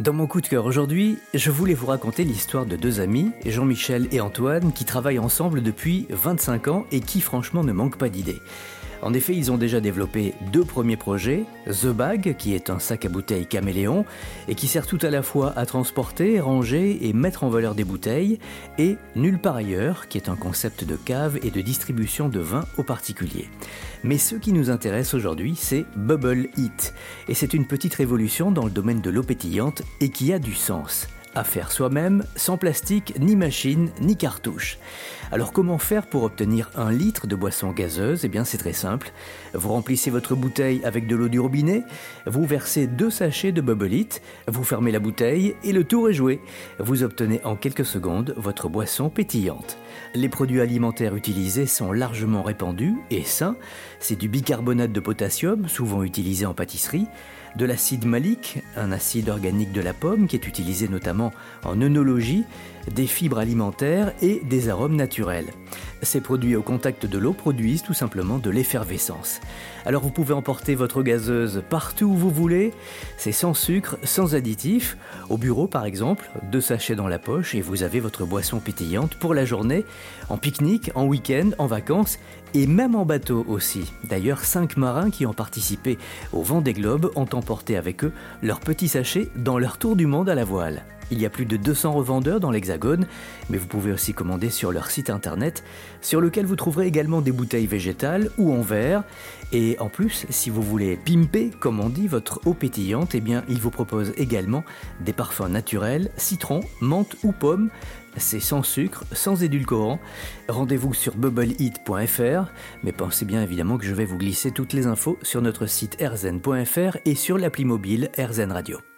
Dans mon coup de cœur aujourd'hui, je voulais vous raconter l'histoire de deux amis, Jean-Michel et Antoine, qui travaillent ensemble depuis 25 ans et qui franchement ne manquent pas d'idées. En effet, ils ont déjà développé deux premiers projets, The Bag, qui est un sac à bouteilles caméléon, et qui sert tout à la fois à transporter, ranger et mettre en valeur des bouteilles, et Nulle part ailleurs, qui est un concept de cave et de distribution de vin aux particuliers. Mais ce qui nous intéresse aujourd'hui, c'est Bubble Eat, et c'est une petite révolution dans le domaine de l'eau pétillante et qui a du sens à faire soi-même, sans plastique, ni machine, ni cartouche. Alors comment faire pour obtenir un litre de boisson gazeuse? Eh bien c'est très simple. Vous remplissez votre bouteille avec de l'eau du robinet, vous versez deux sachets de Bubble vous fermez la bouteille et le tour est joué. Vous obtenez en quelques secondes votre boisson pétillante. Les produits alimentaires utilisés sont largement répandus et sains. C'est du bicarbonate de potassium, souvent utilisé en pâtisserie, de l'acide malique, un acide organique de la pomme qui est utilisé notamment en œnologie, des fibres alimentaires et des arômes naturels. Ces produits au contact de l'eau produisent tout simplement de l'effervescence. Alors vous pouvez emporter votre gazeuse partout où vous voulez, c'est sans sucre, sans additifs. Au bureau par exemple, deux sachets dans la poche et vous avez votre boisson pétillante pour la journée, en pique-nique, en week-end, en vacances et même en bateau aussi. D'ailleurs, cinq marins qui ont participé au vent des globes ont emporté avec eux leurs petits sachets dans leur tour du monde à la voile. Il y a plus de 200 revendeurs dans l'Hexagone, mais vous pouvez aussi commander sur leur site internet, sur lequel vous trouverez également des bouteilles végétales ou en verre. Et en plus, si vous voulez pimper, comme on dit, votre eau pétillante, eh bien, ils vous proposent également des parfums naturels, citron, menthe ou pomme. C'est sans sucre, sans édulcorant. Rendez-vous sur bubbleheat.fr, mais pensez bien évidemment que je vais vous glisser toutes les infos sur notre site erzen.fr et sur l'appli mobile RZN Radio.